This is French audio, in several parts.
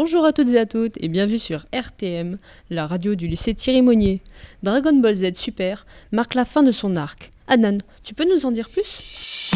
Bonjour à toutes et à toutes et bienvenue sur RTM, la radio du lycée Thierry Monnier. Dragon Ball Z Super marque la fin de son arc. Adnan, tu peux nous en dire plus?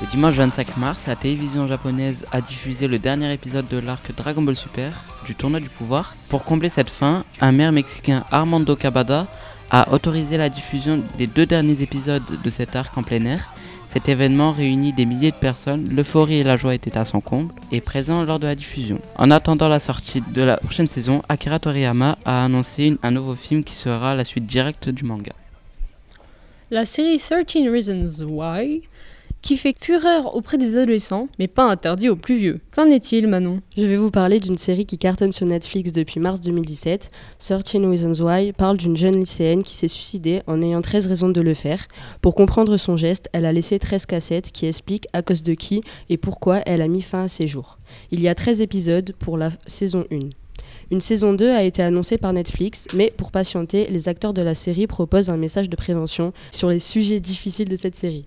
Le dimanche 25 mars, la télévision japonaise a diffusé le dernier épisode de l'arc Dragon Ball Super du tournoi du pouvoir. Pour combler cette fin, un maire mexicain Armando Cabada a autorisé la diffusion des deux derniers épisodes de cet arc en plein air. Cet événement réunit des milliers de personnes, l'euphorie et la joie étaient à son comble et présents lors de la diffusion. En attendant la sortie de la prochaine saison, Akira Toriyama a annoncé un nouveau film qui sera la suite directe du manga. La série 13 Reasons Why qui fait fureur auprès des adolescents, mais pas interdit aux plus vieux. Qu'en est-il, Manon? Je vais vous parler d'une série qui cartonne sur Netflix depuis mars 2017. 13 Reasons Why parle d'une jeune lycéenne qui s'est suicidée en ayant 13 raisons de le faire. Pour comprendre son geste, elle a laissé 13 cassettes qui expliquent à cause de qui et pourquoi elle a mis fin à ses jours. Il y a 13 épisodes pour la saison 1. Une saison 2 a été annoncée par Netflix, mais pour patienter, les acteurs de la série proposent un message de prévention sur les sujets difficiles de cette série.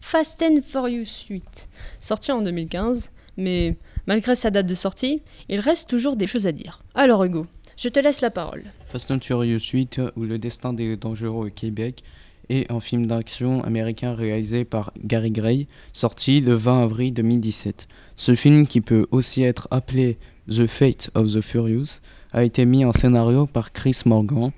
Fast and Furious 8, sorti en 2015, mais malgré sa date de sortie, il reste toujours des choses à dire. Alors Hugo, je te laisse la parole. Fast and Furious 8 ou Le destin des dangereux au Québec est un film d'action américain réalisé par Gary Gray, sorti le 20 avril 2017. Ce film, qui peut aussi être appelé The Fate of the Furious, a été mis en scénario par Chris Morgan,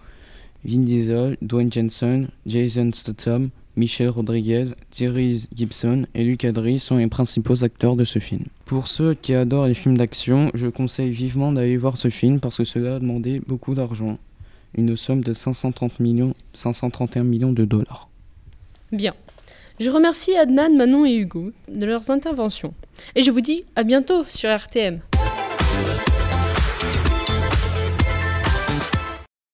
Vin Diesel, Dwayne Jensen, Jason Statham, Michel Rodriguez, Thierry Gibson et Luc Adry sont les principaux acteurs de ce film. Pour ceux qui adorent les films d'action, je conseille vivement d'aller voir ce film parce que cela a demandé beaucoup d'argent, une somme de 530 millions, 531 millions de dollars. Bien. Je remercie Adnan, Manon et Hugo de leurs interventions. Et je vous dis à bientôt sur RTM.